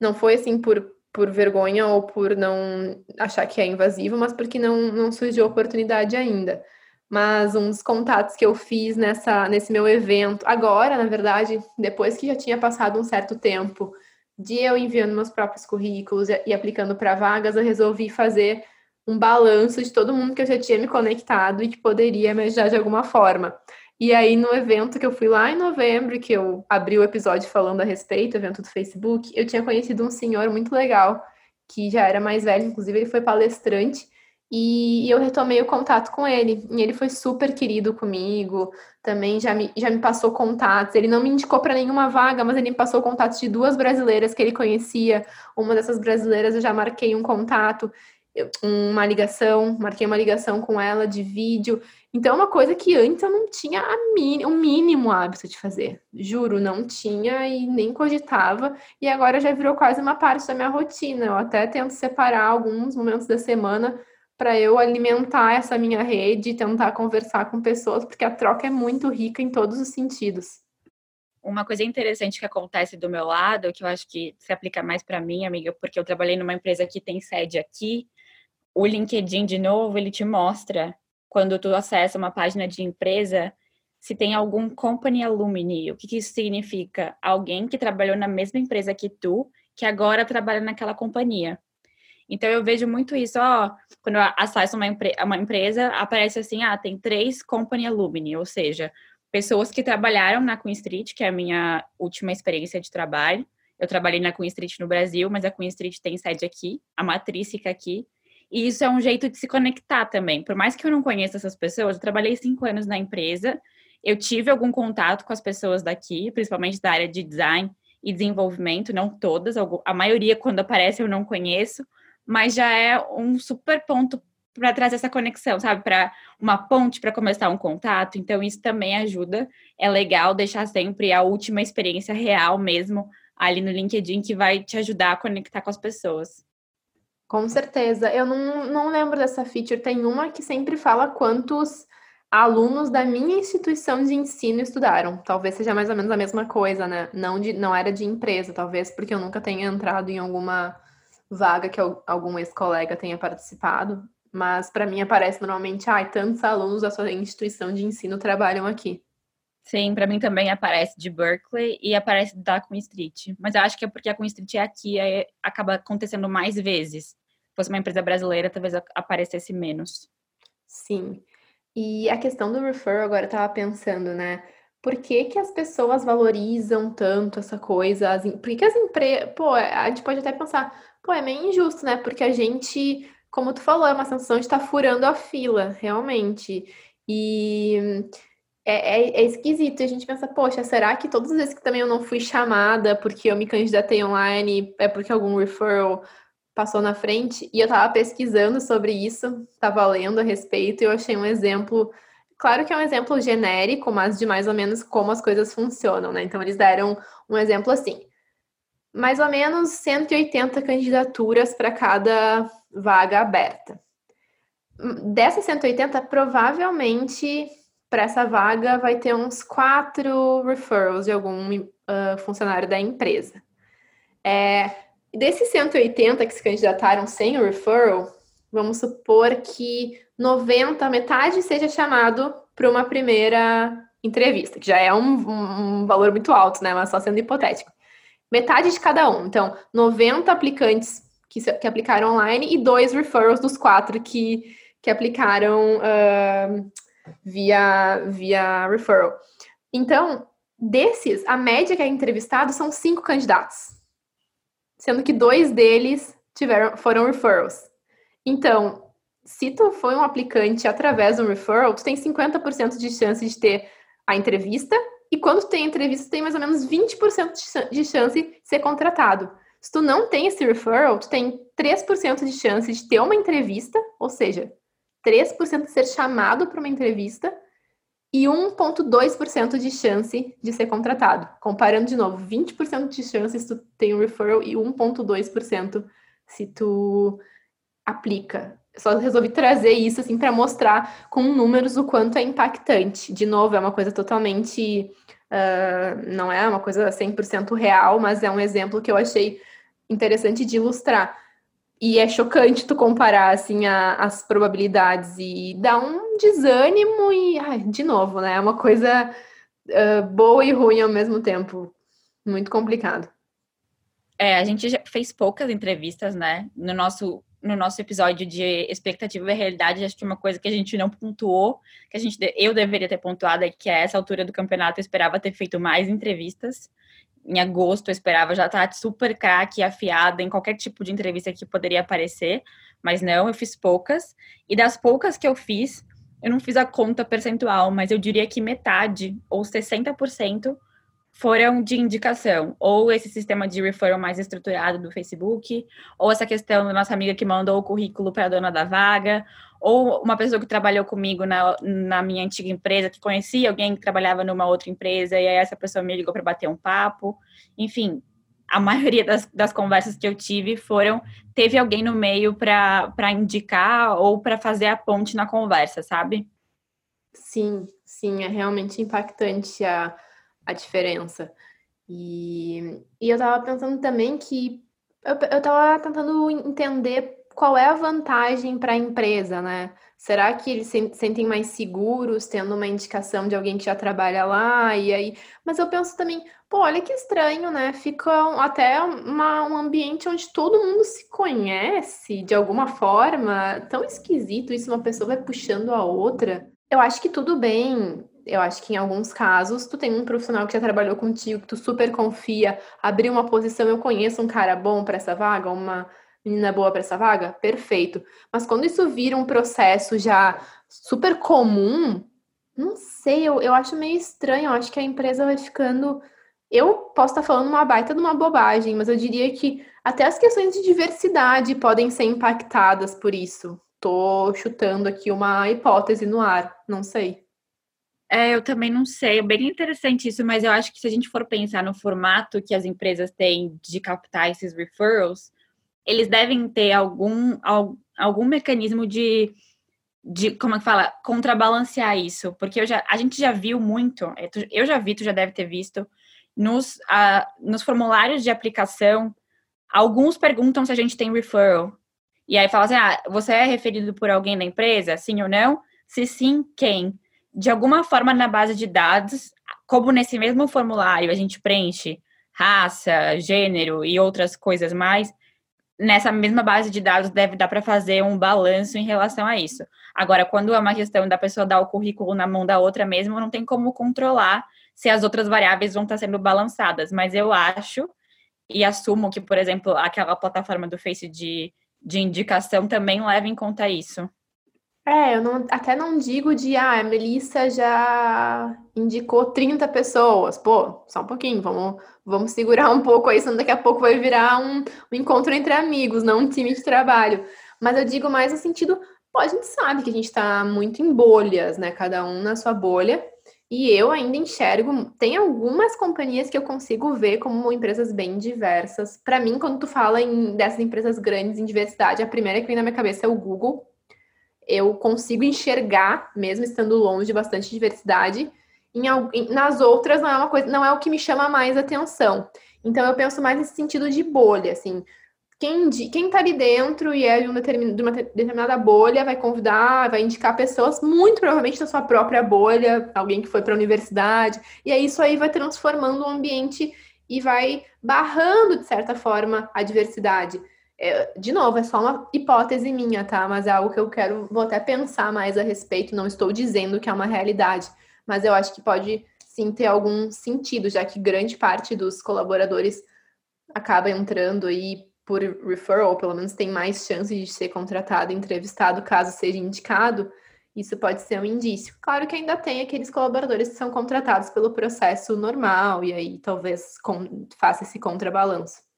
não foi assim por, por vergonha ou por não achar que é invasivo, mas porque não, não surgiu oportunidade ainda. Mas uns contatos que eu fiz nessa, nesse meu evento, agora, na verdade, depois que já tinha passado um certo tempo de eu enviando meus próprios currículos e, e aplicando para vagas, eu resolvi fazer um balanço de todo mundo que eu já tinha me conectado e que poderia me ajudar de alguma forma. E aí, no evento que eu fui lá em novembro, que eu abri o episódio falando a respeito, evento do Facebook, eu tinha conhecido um senhor muito legal, que já era mais velho, inclusive ele foi palestrante, e eu retomei o contato com ele. E ele foi super querido comigo, também já me, já me passou contatos. Ele não me indicou para nenhuma vaga, mas ele me passou contatos de duas brasileiras que ele conhecia. Uma dessas brasileiras eu já marquei um contato, uma ligação, marquei uma ligação com ela de vídeo. Então, é uma coisa que antes eu não tinha o mínimo hábito de fazer. Juro, não tinha e nem cogitava. E agora já virou quase uma parte da minha rotina. Eu até tento separar alguns momentos da semana para eu alimentar essa minha rede e tentar conversar com pessoas, porque a troca é muito rica em todos os sentidos. Uma coisa interessante que acontece do meu lado, que eu acho que se aplica mais para mim, amiga, porque eu trabalhei numa empresa que tem sede aqui, o LinkedIn, de novo, ele te mostra quando tu acessa uma página de empresa, se tem algum company alumni. O que, que isso significa? Alguém que trabalhou na mesma empresa que tu, que agora trabalha naquela companhia. Então eu vejo muito isso, ó, quando eu acesso uma, empre uma empresa, aparece assim, ah, tem três company alumni, ou seja, pessoas que trabalharam na Queen Street, que é a minha última experiência de trabalho. Eu trabalhei na Queen Street no Brasil, mas a Queen Street tem sede aqui, a matriz fica aqui. E isso é um jeito de se conectar também. Por mais que eu não conheça essas pessoas, eu trabalhei cinco anos na empresa, eu tive algum contato com as pessoas daqui, principalmente da área de design e desenvolvimento, não todas, a maioria quando aparece eu não conheço, mas já é um super ponto para trazer essa conexão, sabe? Para uma ponte para começar um contato. Então, isso também ajuda. É legal deixar sempre a última experiência real mesmo ali no LinkedIn, que vai te ajudar a conectar com as pessoas. Com certeza. Eu não, não lembro dessa feature. Tem uma que sempre fala quantos alunos da minha instituição de ensino estudaram. Talvez seja mais ou menos a mesma coisa, né? Não, de, não era de empresa, talvez porque eu nunca tenha entrado em alguma vaga que algum ex-colega tenha participado. Mas para mim aparece normalmente, ai, ah, tantos alunos da sua instituição de ensino trabalham aqui. Sim, para mim também aparece de Berkeley e aparece da Queen Street. Mas eu acho que é porque a Queen Street é aqui, aí acaba acontecendo mais vezes fosse uma empresa brasileira, talvez aparecesse menos. Sim. E a questão do referral, agora eu tava pensando, né? Por que, que as pessoas valorizam tanto essa coisa? As, por que, que as empresas. Pô, a gente pode até pensar, pô, é meio injusto, né? Porque a gente, como tu falou, é uma sensação de estar tá furando a fila, realmente. E é, é, é, esquisito. A gente pensa, poxa, será que todas as vezes que também eu não fui chamada porque eu me candidatei online é porque algum referral passou na frente e eu estava pesquisando sobre isso, estava lendo a respeito e eu achei um exemplo. Claro que é um exemplo genérico, mas de mais ou menos como as coisas funcionam, né? Então, eles deram um exemplo assim: mais ou menos 180 candidaturas para cada vaga aberta. Dessas 180, provavelmente para essa vaga vai ter uns quatro referrals de algum uh, funcionário da empresa. É, Desses 180 que se candidataram sem o referral, vamos supor que 90, metade seja chamado para uma primeira entrevista, que já é um, um, valor muito alto, né? Mas só sendo hipotético. Metade de cada um. Então, 90 aplicantes que, que aplicaram online e dois referrals dos quatro que, que aplicaram uh, via, via referral. Então, desses, a média que é entrevistado são cinco candidatos sendo que dois deles tiveram, foram referrals. Então, se tu foi um aplicante através do referral, tu tem 50% de chance de ter a entrevista, e quando tu tem a entrevista, tu tem mais ou menos 20% de chance de ser contratado. Se tu não tem esse referral, tu tem 3% de chance de ter uma entrevista, ou seja, 3% de ser chamado para uma entrevista e 1,2% de chance de ser contratado. Comparando de novo, 20% de chance se tu tem um referral e 1,2% se tu aplica. Só resolvi trazer isso assim para mostrar com números o quanto é impactante. De novo, é uma coisa totalmente. Uh, não é uma coisa 100% real, mas é um exemplo que eu achei interessante de ilustrar. E é chocante tu comparar, assim, a, as probabilidades e dá um desânimo e, ai, de novo, né? É uma coisa uh, boa e ruim ao mesmo tempo. Muito complicado. É, a gente já fez poucas entrevistas, né? No nosso, no nosso episódio de expectativa e realidade, acho que uma coisa que a gente não pontuou, que a gente, eu deveria ter pontuado, é que a essa altura do campeonato eu esperava ter feito mais entrevistas em agosto eu esperava já estar super craque, afiada em qualquer tipo de entrevista que poderia aparecer, mas não, eu fiz poucas. E das poucas que eu fiz, eu não fiz a conta percentual, mas eu diria que metade, ou 60%, foram de indicação, ou esse sistema de referral mais estruturado do Facebook, ou essa questão da nossa amiga que mandou o currículo para a dona da vaga, ou uma pessoa que trabalhou comigo na, na minha antiga empresa, que conhecia alguém que trabalhava numa outra empresa, e aí essa pessoa me ligou para bater um papo. Enfim, a maioria das, das conversas que eu tive foram teve alguém no meio para indicar ou para fazer a ponte na conversa, sabe? Sim, sim, é realmente impactante a, a diferença. E, e eu estava pensando também que eu, estava tentando entender qual é a vantagem para a empresa, né? Será que eles se sentem mais seguros tendo uma indicação de alguém que já trabalha lá? E aí, mas eu penso também, pô, olha que estranho, né? Fica até uma, um ambiente onde todo mundo se conhece de alguma forma. Tão esquisito isso, uma pessoa vai puxando a outra. Eu acho que tudo bem. Eu acho que em alguns casos tu tem um profissional que já trabalhou contigo, que tu super confia, abrir uma posição, eu conheço um cara bom para essa vaga, uma menina boa para essa vaga? Perfeito. Mas quando isso vira um processo já super comum, não sei, eu, eu acho meio estranho. Eu acho que a empresa vai ficando. Eu posso estar falando uma baita de uma bobagem, mas eu diria que até as questões de diversidade podem ser impactadas por isso. Tô chutando aqui uma hipótese no ar, não sei. É, eu também não sei, é bem interessante isso, mas eu acho que se a gente for pensar no formato que as empresas têm de captar esses referrals, eles devem ter algum, algum mecanismo de, de como é que fala, contrabalancear isso, porque eu já, a gente já viu muito, é, eu já vi, tu já deve ter visto, nos, uh, nos formulários de aplicação, alguns perguntam se a gente tem referral, e aí fala assim, ah, você é referido por alguém da empresa, sim ou não? Se sim, quem? De alguma forma, na base de dados, como nesse mesmo formulário a gente preenche raça, gênero e outras coisas mais, nessa mesma base de dados deve dar para fazer um balanço em relação a isso. Agora, quando é uma questão da pessoa dar o currículo na mão da outra mesmo, não tem como controlar se as outras variáveis vão estar sendo balançadas. Mas eu acho e assumo que, por exemplo, aquela plataforma do Face de, de indicação também leva em conta isso. É, eu não, até não digo de, ah, a Melissa já indicou 30 pessoas. Pô, só um pouquinho, vamos, vamos segurar um pouco aí, senão daqui a pouco vai virar um, um encontro entre amigos, não um time de trabalho. Mas eu digo mais no sentido, pô, a gente sabe que a gente está muito em bolhas, né? Cada um na sua bolha. E eu ainda enxergo, tem algumas companhias que eu consigo ver como empresas bem diversas. Para mim, quando tu fala em, dessas empresas grandes em diversidade, a primeira que vem na minha cabeça é o Google eu consigo enxergar, mesmo estando longe de bastante diversidade, em, nas outras não é uma coisa, não é o que me chama mais atenção. Então eu penso mais nesse sentido de bolha, assim, quem, quem tá ali dentro e é de, um de uma determinada bolha vai convidar, vai indicar pessoas, muito provavelmente da sua própria bolha, alguém que foi para a universidade, e aí isso aí vai transformando o ambiente e vai barrando, de certa forma, a diversidade. É, de novo, é só uma hipótese minha, tá? Mas é algo que eu quero, vou até pensar mais a respeito. Não estou dizendo que é uma realidade, mas eu acho que pode sim ter algum sentido, já que grande parte dos colaboradores acaba entrando aí por referral, pelo menos tem mais chance de ser contratado, entrevistado, caso seja indicado. Isso pode ser um indício. Claro que ainda tem aqueles colaboradores que são contratados pelo processo normal, e aí talvez com, faça esse contrabalanço.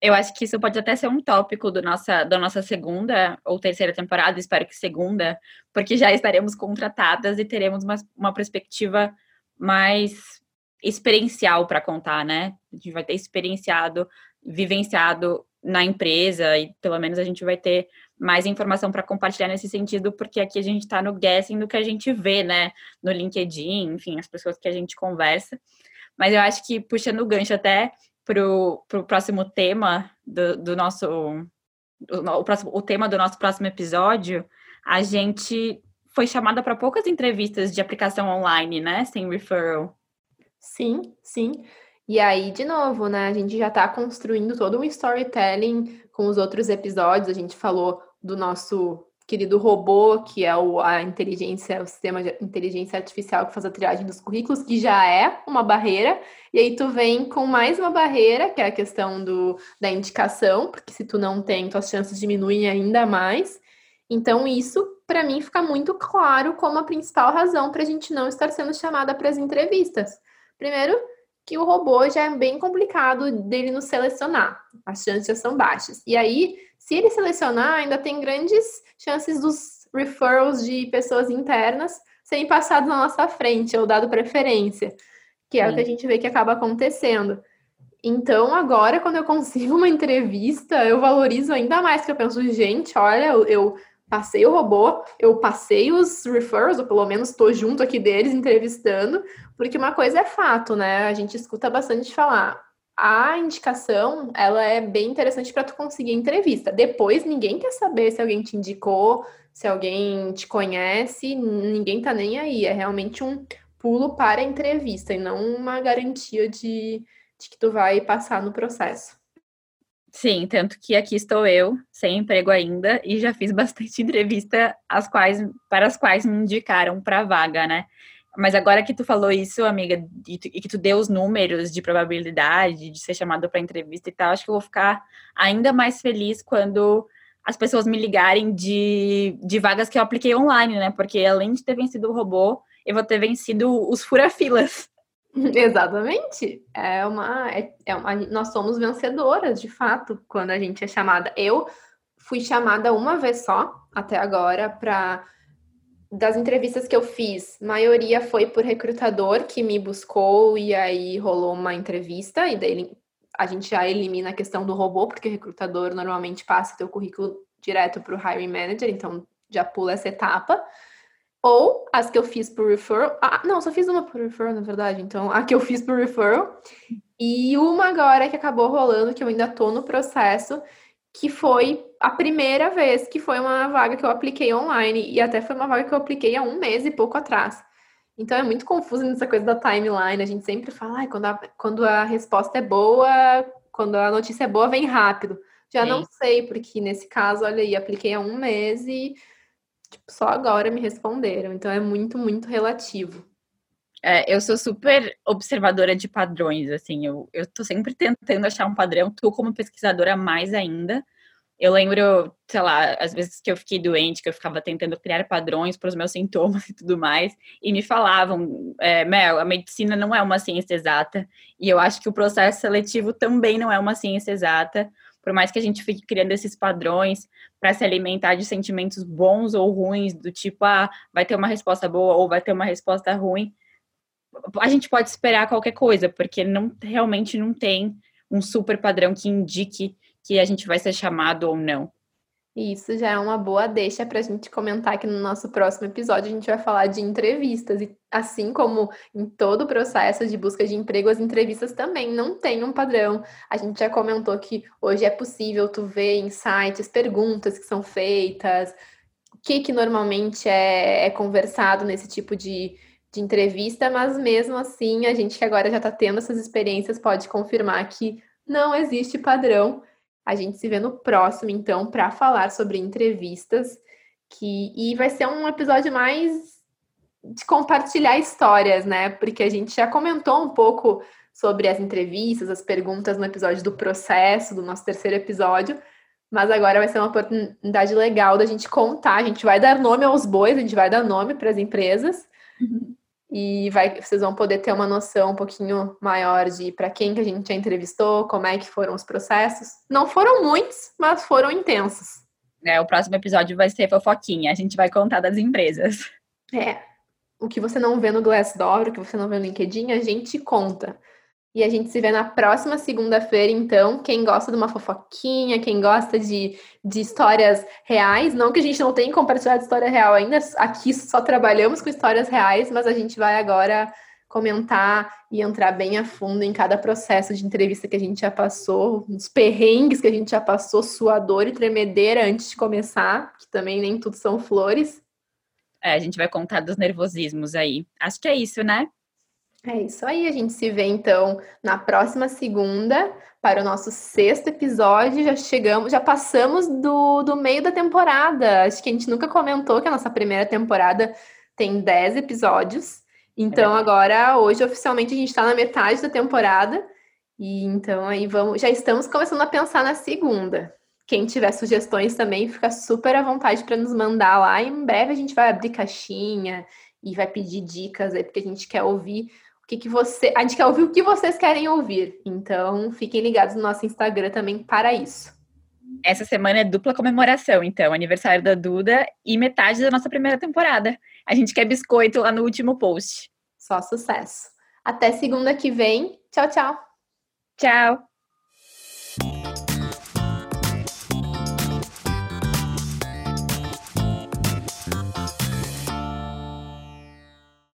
Eu acho que isso pode até ser um tópico do nossa, da nossa segunda ou terceira temporada, espero que segunda, porque já estaremos contratadas e teremos uma, uma perspectiva mais experiencial para contar, né? A gente vai ter experienciado, vivenciado na empresa e pelo menos a gente vai ter mais informação para compartilhar nesse sentido, porque aqui a gente está no guessing do que a gente vê, né? No LinkedIn, enfim, as pessoas que a gente conversa. Mas eu acho que puxando o gancho até para o próximo tema do, do nosso o, o, próximo, o tema do nosso próximo episódio, a gente foi chamada para poucas entrevistas de aplicação online, né? Sem referral. Sim, sim. E aí, de novo, né? A gente já está construindo todo um storytelling com os outros episódios. A gente falou do nosso querido robô, que é o, a inteligência, o sistema de inteligência artificial que faz a triagem dos currículos, que já é uma barreira, e aí tu vem com mais uma barreira, que é a questão do, da indicação, porque se tu não tem, tuas chances diminuem ainda mais. Então, isso, para mim, fica muito claro como a principal razão para a gente não estar sendo chamada para as entrevistas. Primeiro, que o robô já é bem complicado dele nos selecionar, as chances são baixas. E aí, se ele selecionar, ainda tem grandes chances dos referrals de pessoas internas serem passados na nossa frente ou dado preferência, que é Sim. o que a gente vê que acaba acontecendo. Então, agora, quando eu consigo uma entrevista, eu valorizo ainda mais, que eu penso, gente, olha, eu, eu passei o robô, eu passei os referrals, ou pelo menos estou junto aqui deles entrevistando, porque uma coisa é fato, né? A gente escuta bastante falar, a indicação, ela é bem interessante para tu conseguir entrevista. Depois, ninguém quer saber se alguém te indicou, se alguém te conhece, ninguém tá nem aí. É realmente um pulo para a entrevista e não uma garantia de, de que tu vai passar no processo. Sim, tanto que aqui estou eu, sem emprego ainda, e já fiz bastante entrevista as quais, para as quais me indicaram para vaga, né? Mas agora que tu falou isso, amiga, e, que tu deu os números de probabilidade de ser chamado para entrevista e tal, acho que eu vou ficar ainda mais feliz quando as pessoas me ligarem de, de vagas que eu apliquei online, né? Porque além de ter vencido o robô, eu vou ter vencido os furafilas. Exatamente. É uma, é, é uma, nós somos vencedoras, de fato, quando a gente é chamada. Eu fui chamada uma vez só até agora para das entrevistas que eu fiz, maioria foi por recrutador que me buscou e aí rolou uma entrevista e daí a gente já elimina a questão do robô, porque o recrutador normalmente passa teu currículo direto para o hiring manager, então já pula essa etapa. Ou as que eu fiz por referral. Ah, não, só fiz uma por referral, na verdade. Então, a que eu fiz por referral. E uma agora que acabou rolando, que eu ainda tô no processo, que foi a primeira vez que foi uma vaga que eu apliquei online, e até foi uma vaga que eu apliquei há um mês e pouco atrás. Então é muito confuso nessa coisa da timeline. A gente sempre fala, quando, a, quando a resposta é boa, quando a notícia é boa, vem rápido. Já Sim. não sei, porque nesse caso, olha aí, apliquei há um mês e tipo, só agora me responderam. Então é muito, muito relativo. É, eu sou super observadora de padrões, assim, eu, eu tô sempre tentando achar um padrão, tu como pesquisadora mais ainda. Eu lembro, sei lá, às vezes que eu fiquei doente, que eu ficava tentando criar padrões para os meus sintomas e tudo mais, e me falavam, é, Mel, a medicina não é uma ciência exata, e eu acho que o processo seletivo também não é uma ciência exata, por mais que a gente fique criando esses padrões para se alimentar de sentimentos bons ou ruins, do tipo, ah, vai ter uma resposta boa ou vai ter uma resposta ruim, a gente pode esperar qualquer coisa, porque não realmente não tem um super padrão que indique que a gente vai ser chamado ou não. Isso já é uma boa deixa para a gente comentar que no nosso próximo episódio a gente vai falar de entrevistas. E assim como em todo o processo de busca de emprego, as entrevistas também não têm um padrão. A gente já comentou que hoje é possível tu ver em sites perguntas que são feitas, o que, que normalmente é, é conversado nesse tipo de, de entrevista, mas mesmo assim, a gente que agora já está tendo essas experiências pode confirmar que não existe padrão. A gente se vê no próximo, então, para falar sobre entrevistas, que e vai ser um episódio mais de compartilhar histórias, né? Porque a gente já comentou um pouco sobre as entrevistas, as perguntas no episódio do processo, do nosso terceiro episódio, mas agora vai ser uma oportunidade legal da gente contar. A gente vai dar nome aos bois, a gente vai dar nome para as empresas. Uhum e vai, vocês vão poder ter uma noção um pouquinho maior de para quem que a gente já entrevistou, como é que foram os processos. Não foram muitos, mas foram intensos. É, o próximo episódio vai ser fofoquinha, a gente vai contar das empresas. É, o que você não vê no Glassdoor, o que você não vê no LinkedIn, a gente conta. E a gente se vê na próxima segunda-feira, então. Quem gosta de uma fofoquinha, quem gosta de, de histórias reais, não que a gente não tenha compartilhado história real ainda, aqui só trabalhamos com histórias reais, mas a gente vai agora comentar e entrar bem a fundo em cada processo de entrevista que a gente já passou, os perrengues que a gente já passou, suador e tremedeira antes de começar, que também nem tudo são flores. É, a gente vai contar dos nervosismos aí. Acho que é isso, né? É isso aí, a gente se vê então na próxima segunda para o nosso sexto episódio. Já chegamos, já passamos do, do meio da temporada. Acho que a gente nunca comentou que a nossa primeira temporada tem 10 episódios. Então, é. agora, hoje, oficialmente, a gente está na metade da temporada. E então aí vamos, já estamos começando a pensar na segunda. Quem tiver sugestões também, fica super à vontade para nos mandar lá. Em breve a gente vai abrir caixinha e vai pedir dicas aí, porque a gente quer ouvir que, que você. A gente quer ouvir o que vocês querem ouvir. Então, fiquem ligados no nosso Instagram também para isso. Essa semana é dupla comemoração, então, aniversário da Duda e metade da nossa primeira temporada. A gente quer biscoito lá no último post. Só sucesso. Até segunda que vem. Tchau, tchau. Tchau.